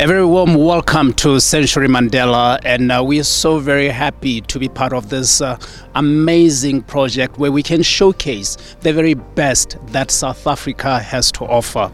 A very warm welcome to Sanctuary Mandela, and uh, we are so very happy to be part of this uh, amazing project where we can showcase the very best that South Africa has to offer.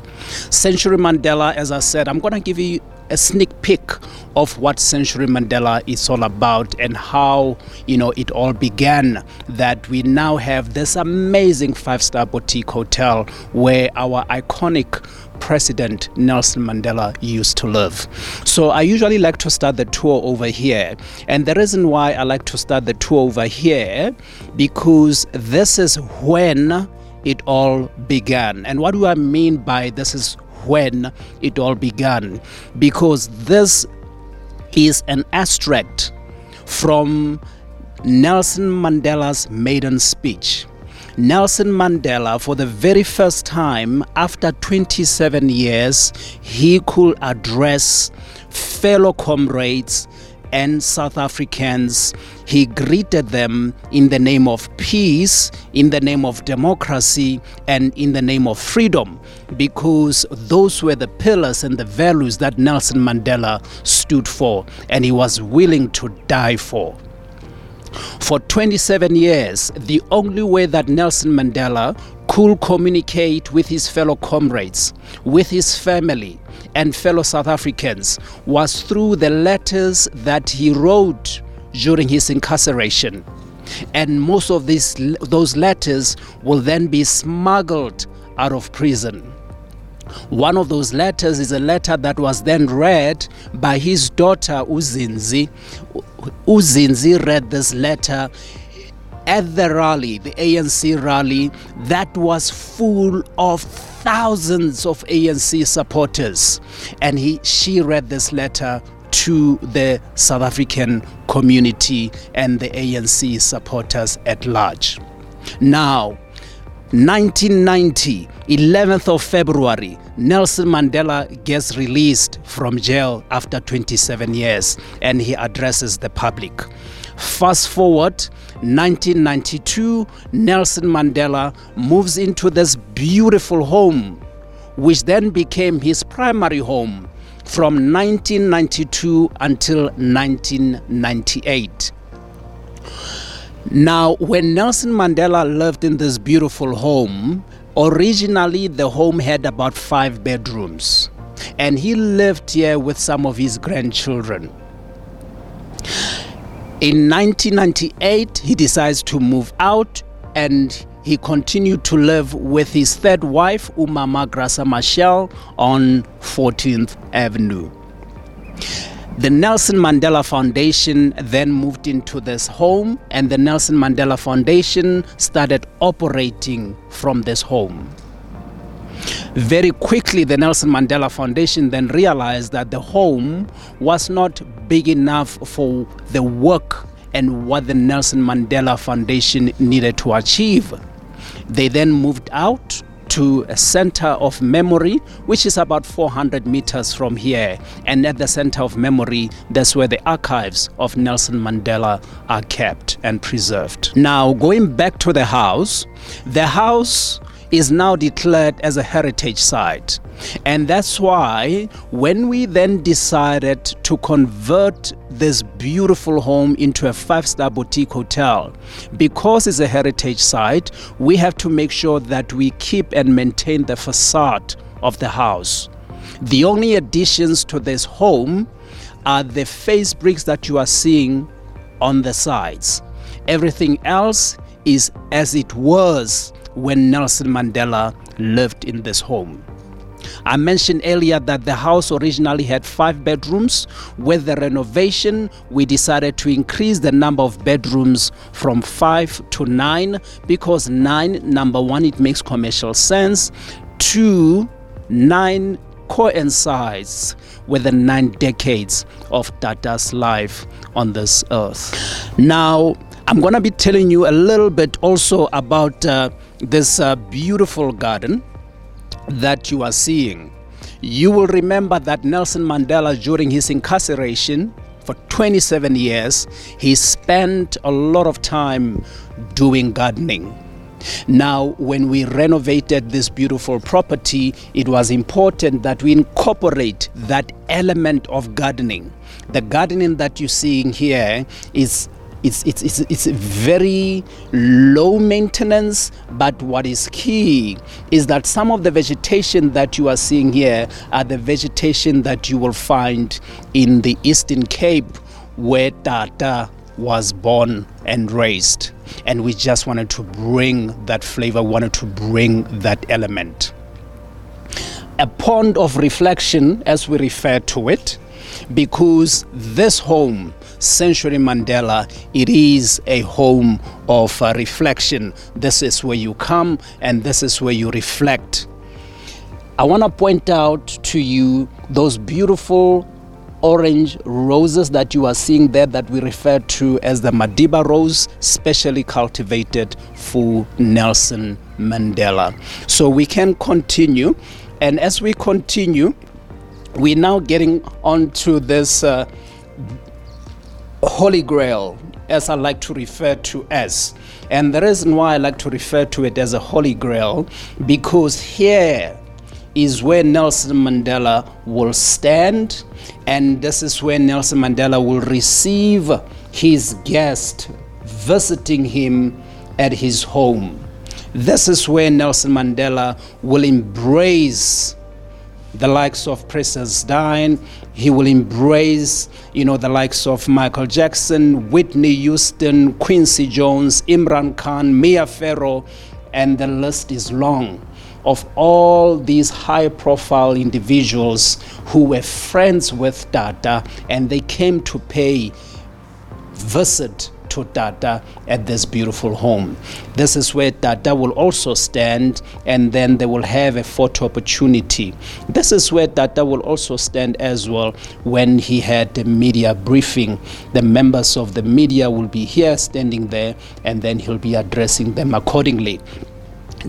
Sanctuary Mandela, as I said, I'm going to give you a sneak peek of what Sanctuary Mandela is all about and how you know it all began. That we now have this amazing five-star boutique hotel where our iconic President Nelson Mandela used to live. So I usually like to start the tour over here, and the reason why I like to start the tour over here because this is when it all began. And what do I mean by this is when it all began because this is an extract from Nelson Mandela's maiden speech. Nelson Mandela, for the very first time after 27 years, he could address fellow comrades and South Africans. He greeted them in the name of peace, in the name of democracy, and in the name of freedom, because those were the pillars and the values that Nelson Mandela stood for and he was willing to die for. For 27 years, the only way that Nelson Mandela could communicate with his fellow comrades, with his family, and fellow South Africans was through the letters that he wrote during his incarceration. And most of these, those letters will then be smuggled out of prison. One of those letters is a letter that was then read by his daughter Uzindzi. Uzindzi read this letter at the rally, the ANC rally, that was full of thousands of ANC supporters. And he, she read this letter to the South African community and the ANC supporters at large. Now, 1990, 11th of February, Nelson Mandela gets released from jail after 27 years and he addresses the public. Fast forward 1992, Nelson Mandela moves into this beautiful home, which then became his primary home from 1992 until 1998. Now, when Nelson Mandela lived in this beautiful home, originally the home had about five bedrooms, and he lived here with some of his grandchildren. In 1998, he decides to move out and he continued to live with his third wife, Umama Graça Machel, on 14th Avenue. The Nelson Mandela Foundation then moved into this home, and the Nelson Mandela Foundation started operating from this home. Very quickly, the Nelson Mandela Foundation then realized that the home was not big enough for the work and what the Nelson Mandela Foundation needed to achieve. They then moved out to a center of memory, which is about 400 meters from here. And at the center of memory, that's where the archives of Nelson Mandela are kept and preserved. Now, going back to the house, the house is now declared as a heritage site. And that's why when we then decided to convert this beautiful home into a five star boutique hotel, because it's a heritage site, we have to make sure that we keep and maintain the facade of the house. The only additions to this home are the face bricks that you are seeing on the sides. Everything else is as it was when Nelson Mandela lived in this home. I mentioned earlier that the house originally had five bedrooms. With the renovation, we decided to increase the number of bedrooms from five to nine because nine, number one, it makes commercial sense. Two, nine coincides with the nine decades of Tata's life on this earth. Now, I'm going to be telling you a little bit also about. Uh, this uh, beautiful garden that you are seeing. You will remember that Nelson Mandela, during his incarceration for 27 years, he spent a lot of time doing gardening. Now, when we renovated this beautiful property, it was important that we incorporate that element of gardening. The gardening that you're seeing here is it's, it's, it's, it's very low maintenance, but what is key is that some of the vegetation that you are seeing here are the vegetation that you will find in the Eastern Cape where Tata was born and raised. And we just wanted to bring that flavor, wanted to bring that element. A pond of reflection, as we refer to it, because this home, Sanctuary Mandela, it is a home of uh, reflection. This is where you come and this is where you reflect. I want to point out to you those beautiful orange roses that you are seeing there that we refer to as the Madiba rose, specially cultivated for Nelson Mandela. So we can continue. And as we continue, we're now getting onto this uh, holy grail, as I like to refer to as. And the reason why I like to refer to it as a holy grail, because here is where Nelson Mandela will stand, and this is where Nelson Mandela will receive his guest visiting him at his home. This is where Nelson Mandela will embrace the likes of Princess Diane. He will embrace, you know, the likes of Michael Jackson, Whitney Houston, Quincy Jones, Imran Khan, Mia Farrow, and the list is long of all these high profile individuals who were friends with Tata and they came to pay visit to Tata at this beautiful home. This is where Tata will also stand and then they will have a photo opportunity. This is where Tata will also stand as well when he had the media briefing. The members of the media will be here standing there and then he'll be addressing them accordingly.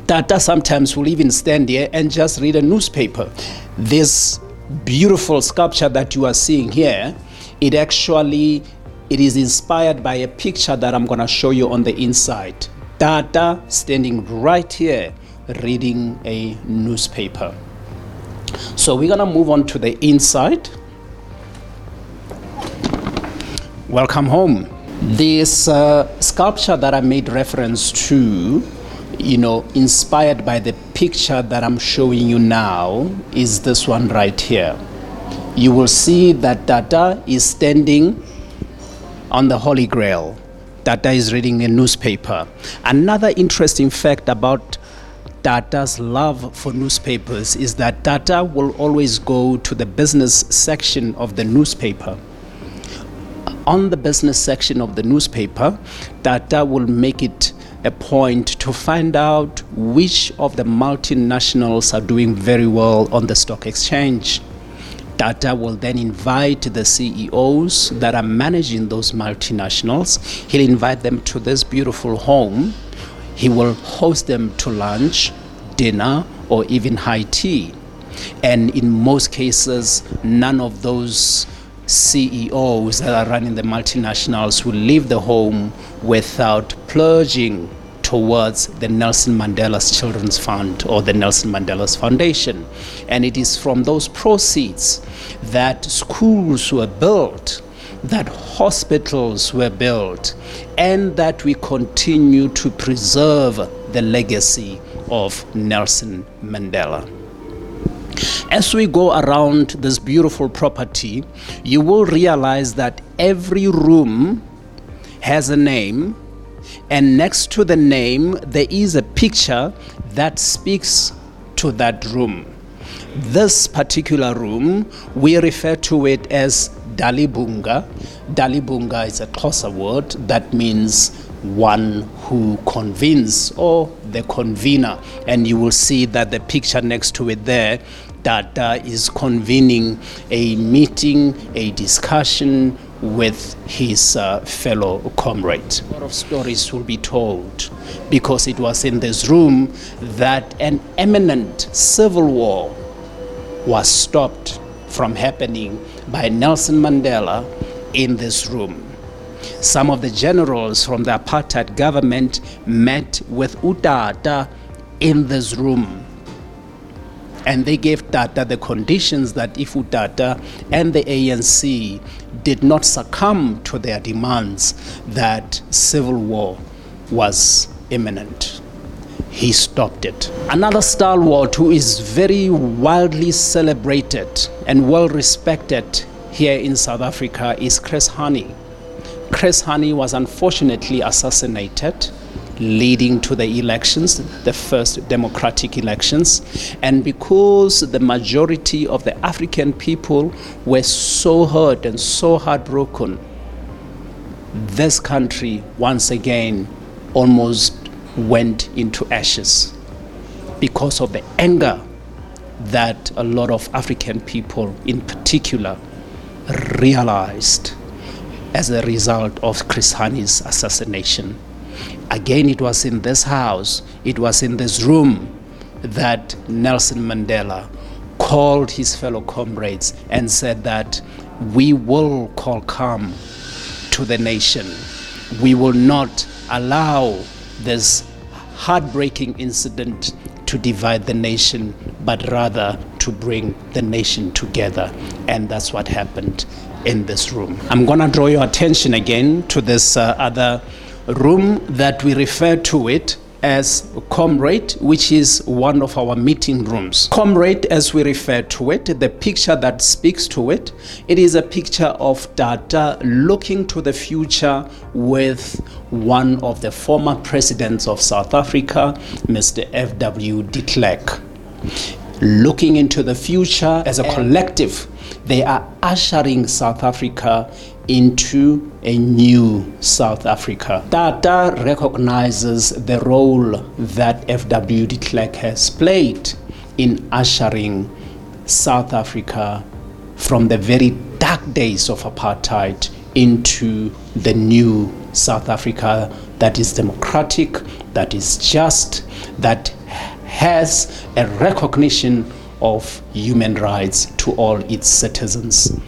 Tata sometimes will even stand here and just read a newspaper. This beautiful sculpture that you are seeing here, it actually it is inspired by a picture that I'm going to show you on the inside. Tata standing right here reading a newspaper. So we're going to move on to the inside. Welcome home. This uh, sculpture that I made reference to you know, inspired by the picture that I'm showing you now, is this one right here. You will see that Tata is standing on the Holy Grail. Tata is reading a newspaper. Another interesting fact about Tata's love for newspapers is that Tata will always go to the business section of the newspaper. On the business section of the newspaper, Tata will make it a point to find out which of the multinationals are doing very well on the stock exchange. Tata will then invite the CEOs that are managing those multinationals. He'll invite them to this beautiful home. He will host them to lunch, dinner, or even high tea. And in most cases, none of those CEOs that are running the multinationals will leave the home without pledging towards the Nelson Mandela's Children's Fund or the Nelson Mandela's Foundation. And it is from those proceeds that schools were built, that hospitals were built, and that we continue to preserve the legacy of Nelson Mandela. As we go around this beautiful property, you will realize that every room has a name, and next to the name, there is a picture that speaks to that room. This particular room, we refer to it as Dalibunga. Dalibunga is a Xhosa word that means one who convenes or the convener. And you will see that the picture next to it there that uh, is convening a meeting, a discussion with his uh, fellow comrades. A lot of stories will be told because it was in this room that an imminent civil war was stopped from happening by Nelson Mandela in this room. Some of the generals from the apartheid government met with Utata in this room. And they gave Tata the conditions that if Utata and the ANC did not succumb to their demands, that civil war was imminent. He stopped it. Another stalwart who is very widely celebrated and well respected here in South Africa is Chris Hani. Chris Hani was unfortunately assassinated leading to the elections, the first democratic elections. And because the majority of the African people were so hurt and so heartbroken, this country once again almost went into ashes because of the anger that a lot of African people, in particular, realized as a result of Chris Hani's assassination. Again, it was in this house, it was in this room that Nelson Mandela called his fellow comrades and said that we will call calm to the nation. We will not allow this heartbreaking incident to divide the nation, but rather to bring the nation together. And that's what happened in this room. I'm going to draw your attention again to this uh, other room that we refer to it as Comrade, which is one of our meeting rooms. Comrade, as we refer to it, the picture that speaks to it, it is a picture of Tata looking to the future with one of the former presidents of South Africa, Mr. F.W. de Klerk. Looking into the future as a collective, they are ushering South Africa into a new South Africa. Tata recognizes the role that F.W. de Klerk has played in ushering South Africa from the very dark days of apartheid into the new South Africa that is democratic, that is just, that has a recognition of human rights to all its citizens.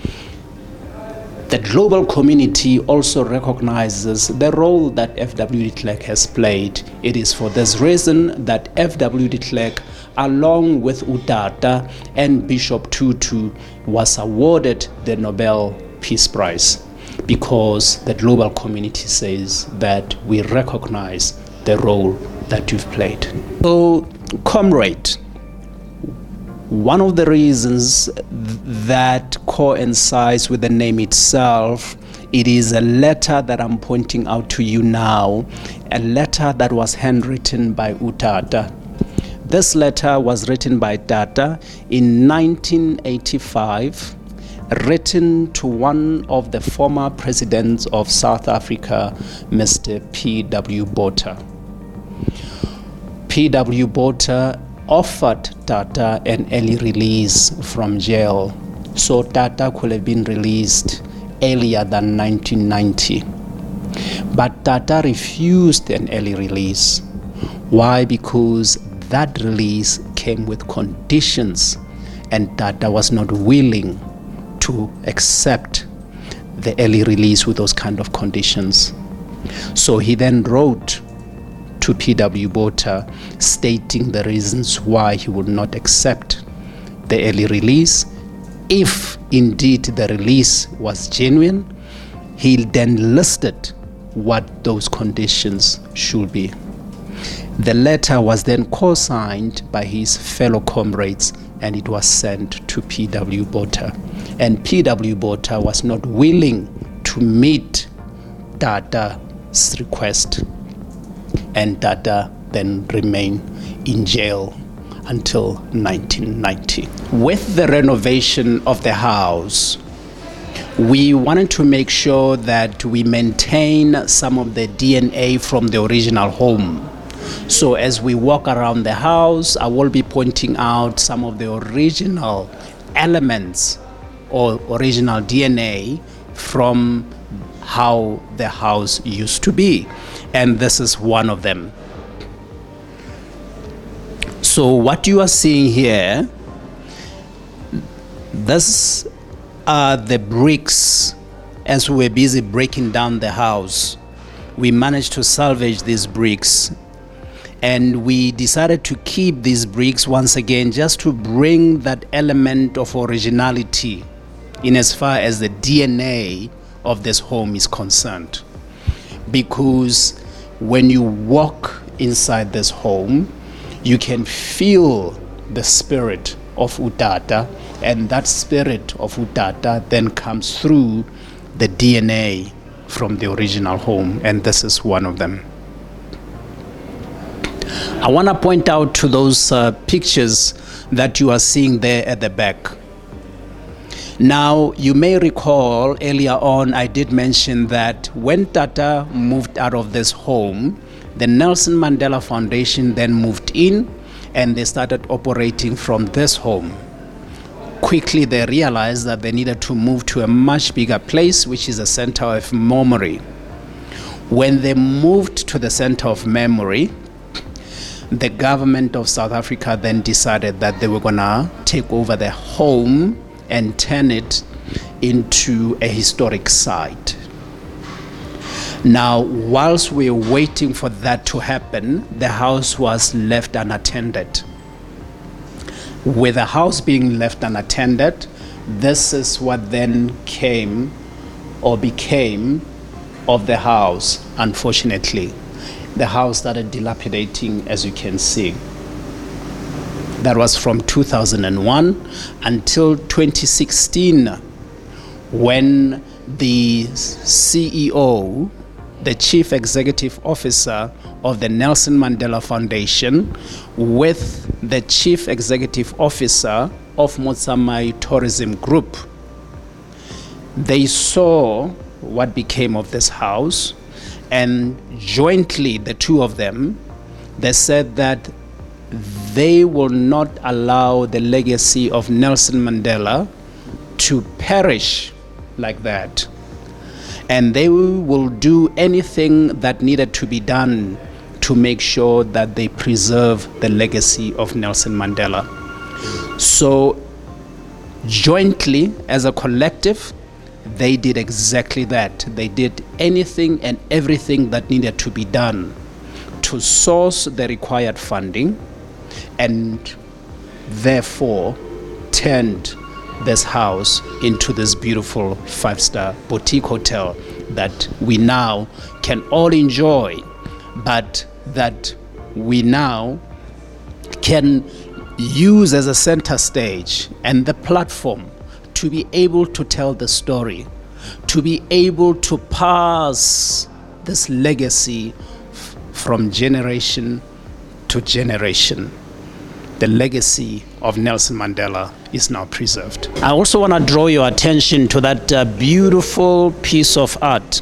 The global community also recognizes the role that F.W. de Klerk has played. It is for this reason that F.W. de Klerk, along with Utata and Bishop Tutu, was awarded the Nobel Peace Prize because the global community says that we recognize the role that you've played. So, comrade, one of the reasons that coincides with the name itself, it is a letter that I'm pointing out to you now, a letter that was handwritten by Utata. This letter was written by Tata in 1985, written to one of the former presidents of South Africa, Mr. P.W. Botha. P.W. Botha offered Tata an early release from jail, so Tata could have been released earlier than 1990. But Tata refused an early release. Why? Because that release came with conditions, and Tata was not willing to accept the early release with those kind of conditions. So he then wrote to P.W. Botha stating the reasons why he would not accept the early release. If indeed the release was genuine, he then listed what those conditions should be. The letter was then co signed by his fellow comrades and it was sent to P.W. Botha. And P.W. Botha was not willing to meet Tata's request and Tata then remained in jail until 1990. With the renovation of the house, we wanted to make sure that we maintain some of the DNA from the original home. So as we walk around the house, I will be pointing out some of the original elements or original DNA from how the house used to be and this is one of them. So, what you are seeing here, this are the bricks as we were busy breaking down the house, we managed to salvage these bricks. And we decided to keep these bricks once again just to bring that element of originality in as far as the DNA of this home is concerned. Because when you walk inside this home, you can feel the spirit of Utata, and that spirit of Utata then comes through the DNA from the original home, and this is one of them. I want to point out to those uh, pictures that you are seeing there at the back. Now, you may recall earlier on, I did mention that when Tata moved out of this home, the Nelson Mandela Foundation then moved in and they started operating from this home. Quickly, they realized that they needed to move to a much bigger place, which is a center of memory. When they moved to the center of memory, the government of South Africa then decided that they were going to take over the home and turn it into a historic site. Now, whilst we were waiting for that to happen, the house was left unattended. With the house being left unattended, this is what then came or became of the house, unfortunately. The house started dilapidating, as you can see. That was from 2001 until 2016, when the CEO the Chief Executive Officer of the Nelson Mandela Foundation with the Chief Executive Officer of Motsamai Tourism Group. They saw what became of this house, and jointly, the two of them, they said that they will not allow the legacy of Nelson Mandela to perish like that and they will do anything that needed to be done to make sure that they preserve the legacy of Nelson Mandela. So, jointly as a collective, they did exactly that. They did anything and everything that needed to be done to source the required funding and therefore turned this house into this beautiful five star boutique hotel that we now can all enjoy, but that we now can use as a center stage and the platform to be able to tell the story, to be able to pass this legacy f- from generation to generation the legacy of Nelson Mandela is now preserved. I also want to draw your attention to that uh, beautiful piece of art.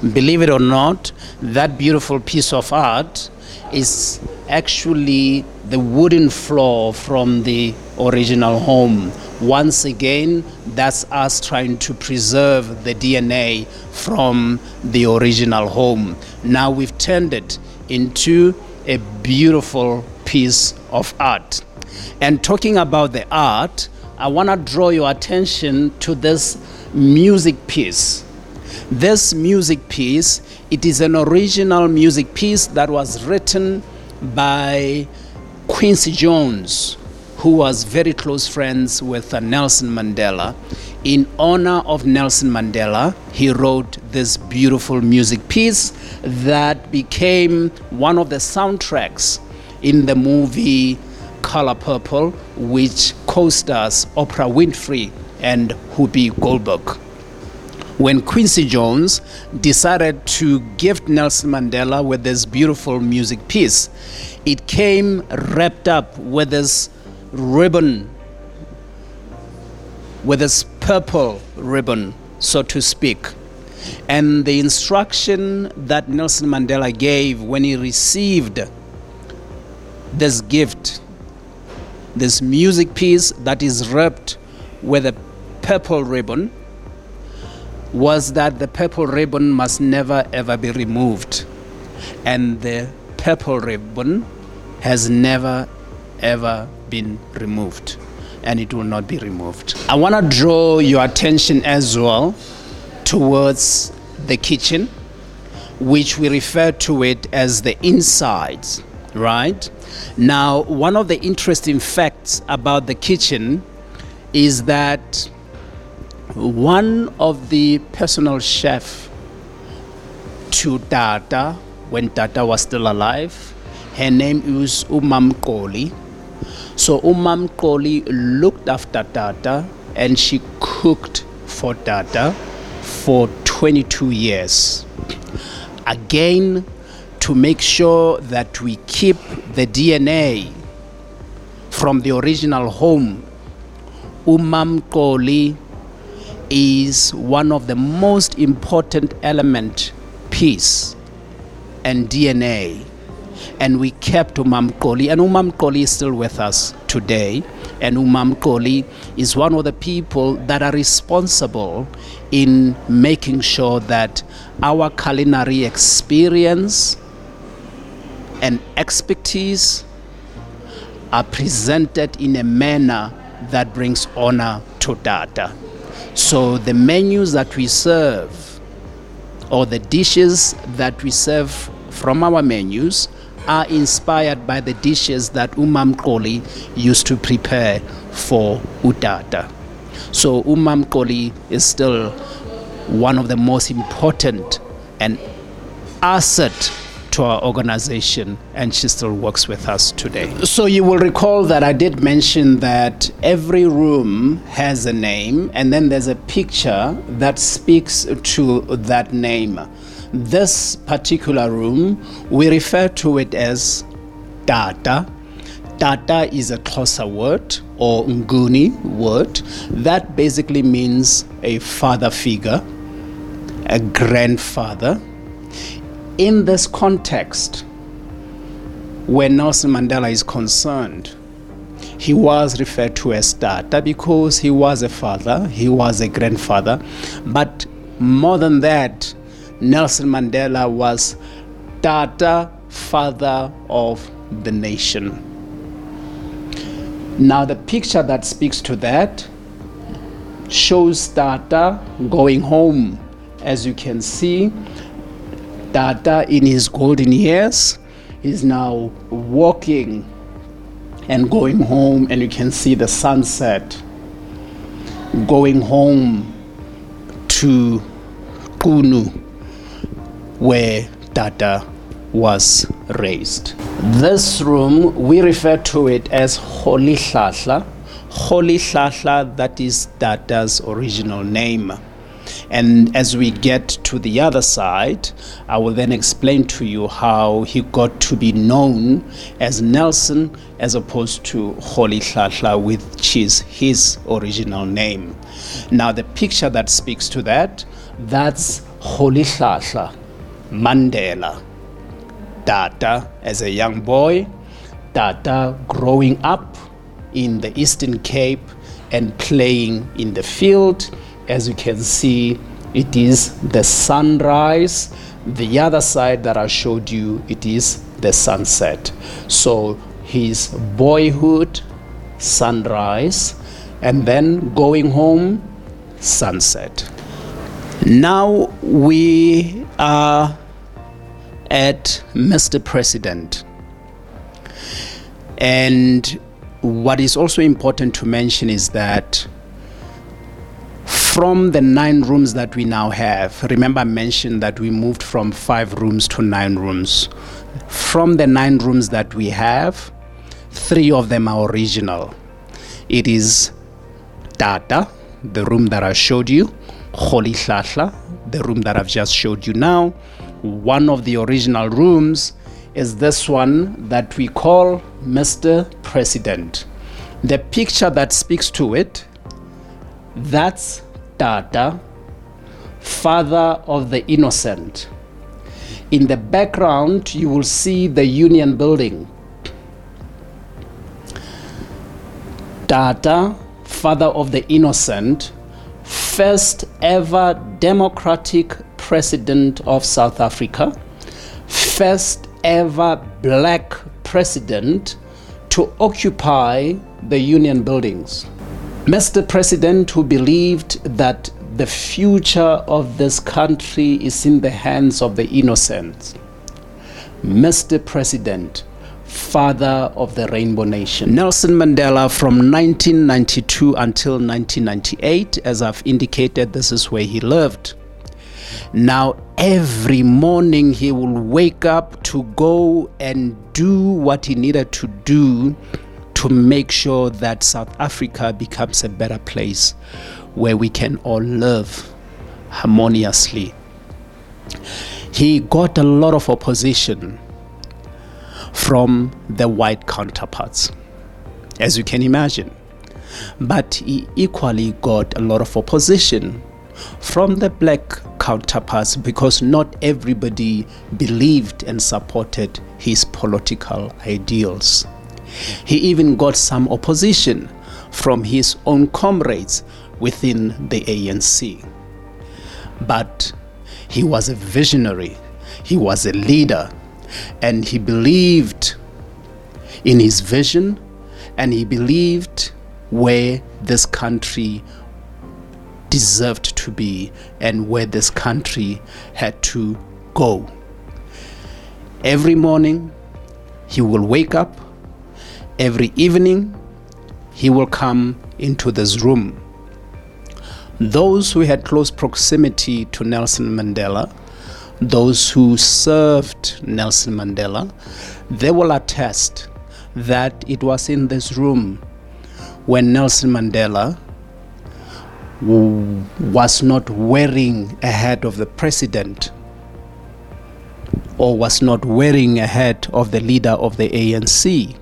Believe it or not, that beautiful piece of art is actually the wooden floor from the original home. Once again, that's us trying to preserve the DNA from the original home. Now we've turned it into a beautiful piece of art. And talking about the art, I want to draw your attention to this music piece. This music piece, it is an original music piece that was written by Quincy Jones, who was very close friends with uh, Nelson Mandela. In honor of Nelson Mandela, he wrote this beautiful music piece that became one of the soundtracks in the movie Color Purple, which co stars Oprah Winfrey and Whoopi Goldberg. When Quincy Jones decided to gift Nelson Mandela with this beautiful music piece, it came wrapped up with this ribbon, with this purple ribbon, so to speak. And the instruction that Nelson Mandela gave when he received this gift, this music piece that is wrapped with a purple ribbon, was that the purple ribbon must never ever be removed. And the purple ribbon has never ever been removed. And it will not be removed. I want to draw your attention as well towards the kitchen, which we refer to it as the insides, right? Now, one of the interesting facts about the kitchen is that one of the personal chef to Tata when Tata was still alive, her name is Umam Koli. So Umam Koli looked after Tata and she cooked for Tata for 22 years. Again, to make sure that we keep the DNA from the original home, Umam Koli is one of the most important element piece and DNA and we kept Umam Koli and Umam Koli is still with us today and Umam Koli is one of the people that are responsible in making sure that our culinary experience and expertise are presented in a manner that brings honor to Tata. So the menus that we serve or the dishes that we serve from our menus are inspired by the dishes that Umam Koli used to prepare for Utata. So Umam Koli is still one of the most important and asset to our organization and she still works with us today. So you will recall that I did mention that every room has a name and then there's a picture that speaks to that name. This particular room, we refer to it as Tata. Tata is a Xhosa word or Nguni word. That basically means a father figure, a grandfather. In this context, where Nelson Mandela is concerned, he was referred to as Tata because he was a father, he was a grandfather, but more than that, Nelson Mandela was Tata, father of the nation. Now, the picture that speaks to that shows Tata going home. As you can see, Tata, in his golden years, is now walking and going home, and you can see the sunset going home to Qunu, where Tata was raised. This room, we refer to it as Rolihlahla. Holy Hlahla, that is Tata's original name. And as we get to the other side, I will then explain to you how he got to be known as Nelson as opposed to Rolihlahla, which is his original name. Now, the picture that speaks to that, that's Rolihlahla, Mandela. Tata as a young boy, Tata growing up in the Eastern Cape and playing in the field as you can see, it is the sunrise. The other side that I showed you, it is the sunset. So his boyhood, sunrise, and then going home, sunset. Now we are at Mr. President. And what is also important to mention is that from the nine rooms that we now have, remember I mentioned that we moved from five rooms to nine rooms. From the nine rooms that we have, three of them are original. It is Tata, the room that I showed you, Rolihlahla, the room that I've just showed you now. One of the original rooms is this one that we call Mr. President. The picture that speaks to it, that's Tata, father of the innocent. In the background, you will see the Union building. Tata, father of the innocent, first ever democratic president of South Africa, first ever black president to occupy the Union buildings. Mr. President, who believed that the future of this country is in the hands of the innocent. Mr. President, father of the Rainbow Nation. Nelson Mandela from 1992 until 1998, as I've indicated, this is where he lived. Now, every morning he will wake up to go and do what he needed to do to make sure that South Africa becomes a better place where we can all live harmoniously. He got a lot of opposition from the white counterparts, as you can imagine. But he equally got a lot of opposition from the black counterparts because not everybody believed and supported his political ideals. He even got some opposition from his own comrades within the ANC. But he was a visionary, he was a leader, and he believed in his vision and he believed where this country deserved to be and where this country had to go. Every morning, he will wake up. Every evening, he will come into this room. Those who had close proximity to Nelson Mandela, those who served Nelson Mandela, they will attest that it was in this room when Nelson Mandela was not wearing a hat of the president or was not wearing a hat of the leader of the ANC.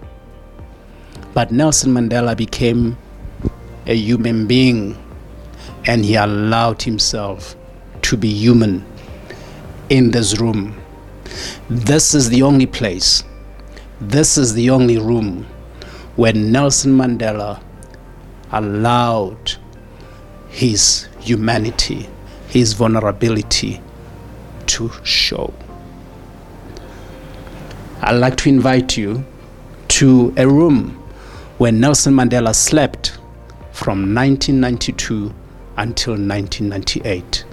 But Nelson Mandela became a human being and he allowed himself to be human in this room. This is the only place, this is the only room where Nelson Mandela allowed his humanity, his vulnerability to show. I'd like to invite you to a room where Nelson Mandela slept from 1992 until 1998.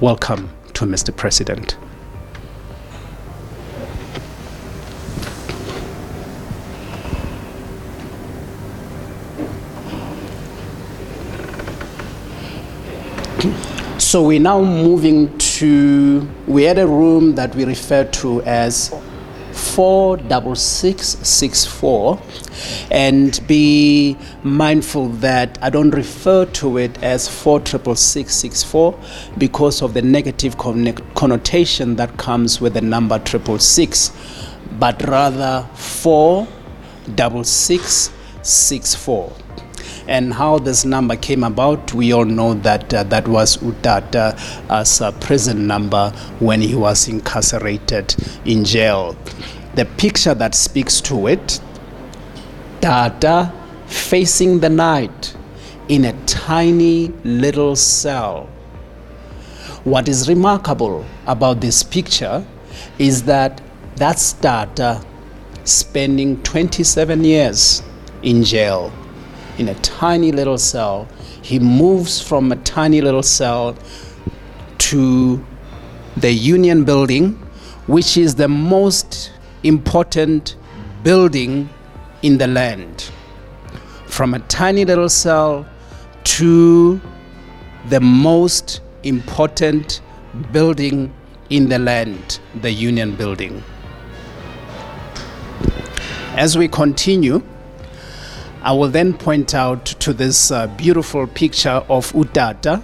Welcome to Mr. President. So we're now moving to, we had a room that we refer to as 46664 and be mindful that I don't refer to it as 46664 because of the negative connotation that comes with the number 666 but rather 46664 and how this number came about, we all know that uh, that was Utata as a prison number when he was incarcerated in jail. The picture that speaks to it, Tata facing the night in a tiny little cell. What is remarkable about this picture is that that's Tata spending 27 years in jail in a tiny little cell. He moves from a tiny little cell to the Union Building, which is the most important building in the land. From a tiny little cell to the most important building in the land, the Union Building. As we continue, I will then point out to this uh, beautiful picture of Utata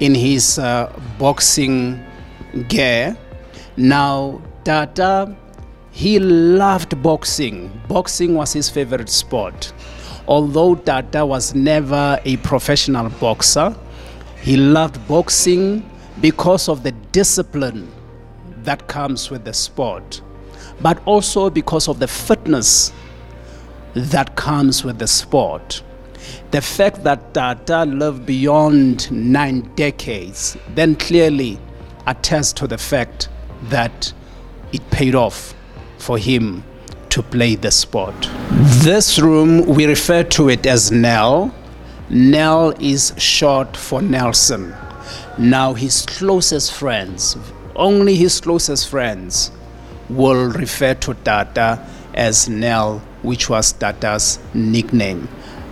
in his uh, boxing gear. Now, Tata, he loved boxing. Boxing was his favorite sport. Although Tata was never a professional boxer, he loved boxing because of the discipline that comes with the sport, but also because of the fitness that comes with the sport. The fact that Tata lived beyond nine decades then clearly attests to the fact that it paid off for him to play the sport. This room, we refer to it as Nell. Nell is short for Nelson. Now, his closest friends, only his closest friends, will refer to Tata as Nell, which was Tata's nickname,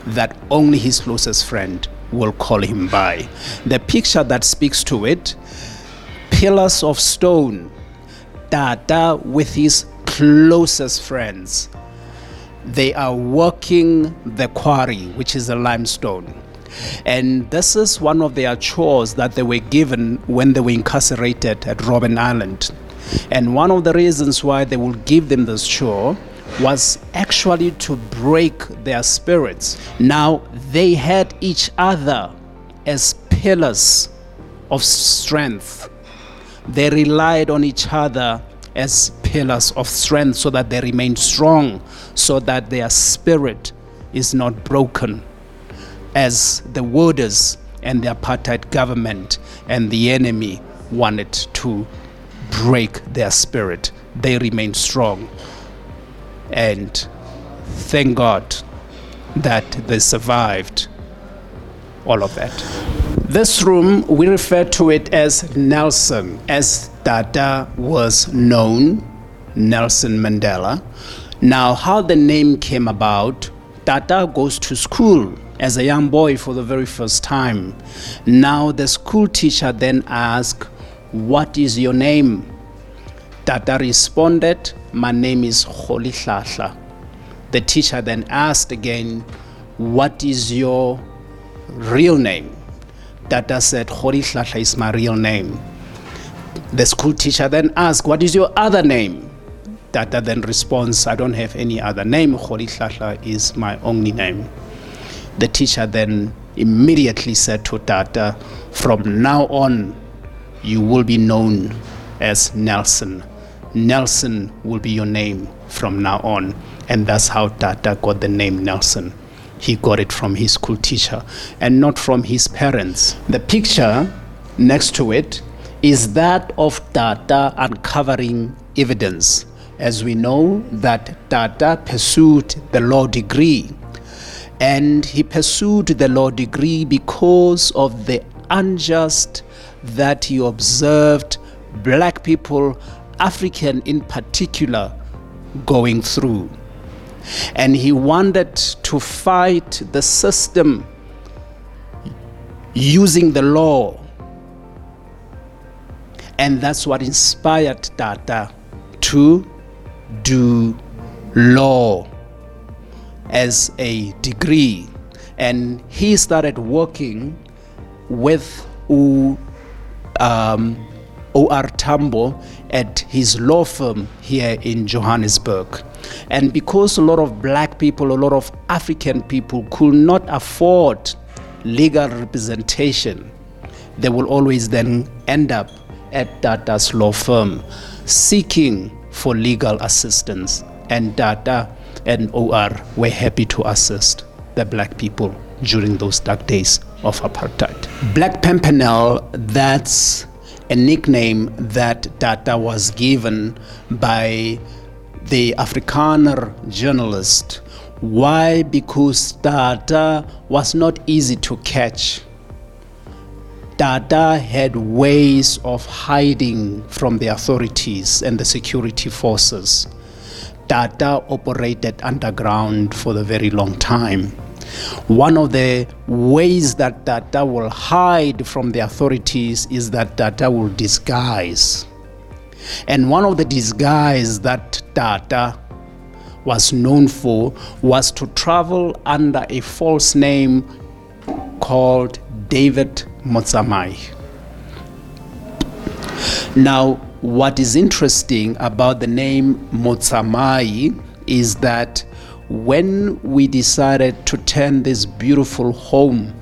that only his closest friend will call him by. The picture that speaks to it pillars of stone, Tata with his closest friends. They are working the quarry, which is the limestone. And this is one of their chores that they were given when they were incarcerated at Robben Island. And one of the reasons why they will give them this chore was actually to break their spirits. Now, they had each other as pillars of strength. They relied on each other as pillars of strength so that they remain strong, so that their spirit is not broken. As the warders and the apartheid government and the enemy wanted to break their spirit, they remain strong. And thank God that they survived all of that. This room, we refer to it as Nelson, as Tata was known, Nelson Mandela. Now, how the name came about, Tata goes to school as a young boy for the very first time. Now, the school teacher then asks, What is your name? Tata responded, My name is Rolihlahla. The teacher then asked again, What is your real name? Tata said, Rolihlahla is my real name. The school teacher then asked, What is your other name? Tata then responds, I don't have any other name. Rolihlahla is my only name. The teacher then immediately said to Tata, From now on, you will be known as Nelson. Nelson will be your name from now on. And that's how Tata got the name Nelson. He got it from his school teacher and not from his parents. The picture next to it is that of Tata uncovering evidence. As we know that Tata pursued the law degree and he pursued the law degree because of the unjust that he observed black people African in particular going through. And he wanted to fight the system using the law. And that's what inspired Tata to do law as a degree. And he started working with um, O.R. Tambo at his law firm here in Johannesburg. And because a lot of black people, a lot of African people could not afford legal representation, they will always then end up at Tata's law firm seeking for legal assistance. And Tata and OR were happy to assist the black people during those dark days of apartheid. Black Pimpernel, that's a nickname that Tata was given by the Afrikaner journalist. Why? Because Tata was not easy to catch. Tata had ways of hiding from the authorities and the security forces. Tata operated underground for a very long time. One of the ways that Tata will hide from the authorities is that Tata will disguise. And one of the disguise that Tata was known for was to travel under a false name called David Motsamai. Now, what is interesting about the name Motsamai is that when we decided to turn this beautiful home,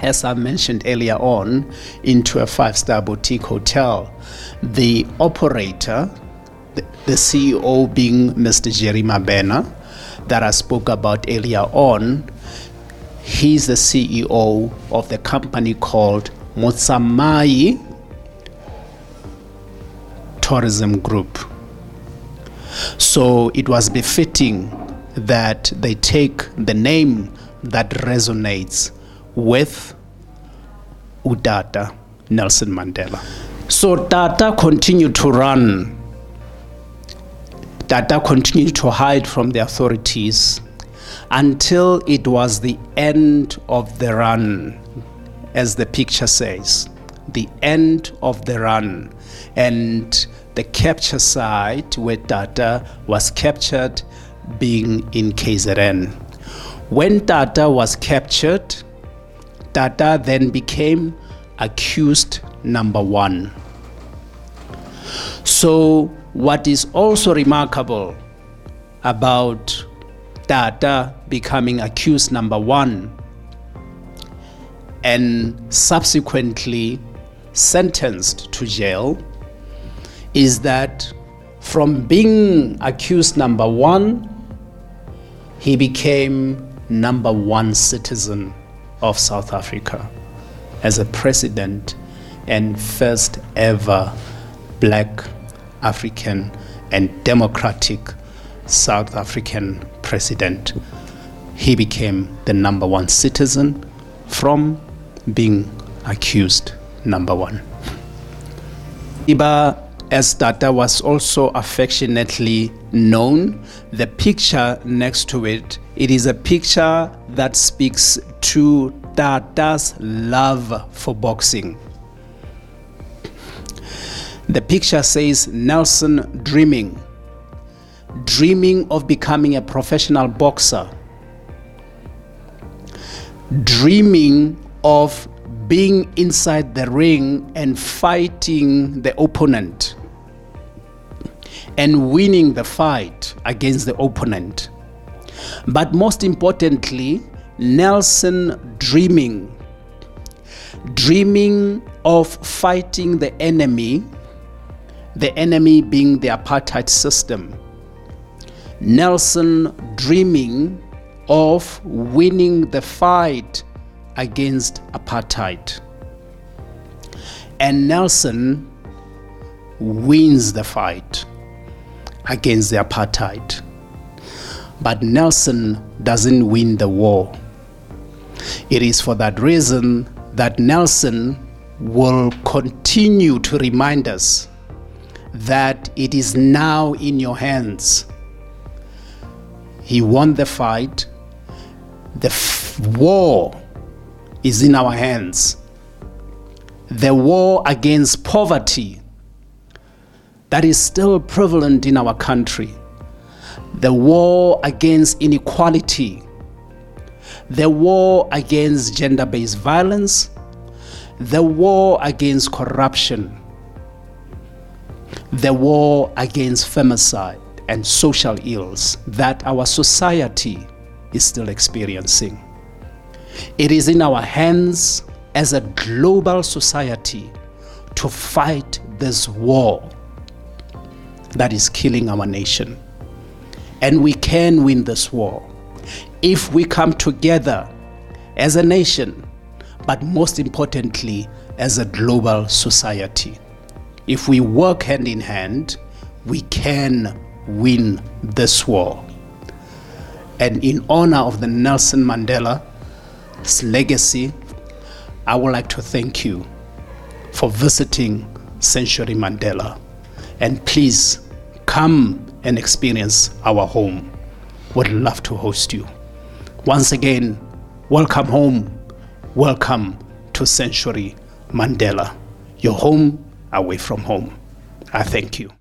as I mentioned earlier on, into a five star boutique hotel, the operator, the, CEO being Mr. Jerry Mabena, that I spoke about earlier on, he's the CEO of the company called Motsamai Tourism Group. So it was befitting that they take the name that resonates with Udata Nelson Mandela. So Tata continued to run. Tata continued to hide from the authorities until it was the end of the run, as the picture says. The end of the run. And the capture site where Tata was captured being in KZN. When Tata was captured, Tata then became accused number one. So, what is also remarkable about Tata becoming accused number one and subsequently sentenced to jail is that from being accused number one, he became number one citizen of South Africa as a president and first ever black African and democratic South African president. He became the number one citizen from being accused number one. Iba as Tata was also affectionately known, the picture next to it, it is a picture that speaks to Tata's love for boxing. The picture says Nelson dreaming, dreaming of becoming a professional boxer, dreaming of being inside the ring and fighting the opponent and winning the fight against the opponent. But most importantly, Nelson dreaming, dreaming of fighting the enemy, the enemy being the apartheid system. Nelson dreaming of winning the fight against apartheid. And Nelson wins the fight against the apartheid. But Nelson doesn't win the war. It is for that reason that Nelson will continue to remind us that it is now in your hands. He won the fight. The f- war is in our hands. The war against poverty that is still prevalent in our country. The war against inequality. The war against gender based violence. The war against corruption. The war against femicide and social ills that our society is still experiencing. It is in our hands as a global society to fight this war that is killing our nation. And we can win this war if we come together as a nation, but most importantly, as a global society. If we work hand in hand, we can win this war. And in honor of the Nelson Mandela's legacy, I would like to thank you for visiting Sanctuary Mandela and please come and experience our home. Would love to host you. Once again, welcome home. Welcome to Sanctuary Mandela, your home away from home. I thank you.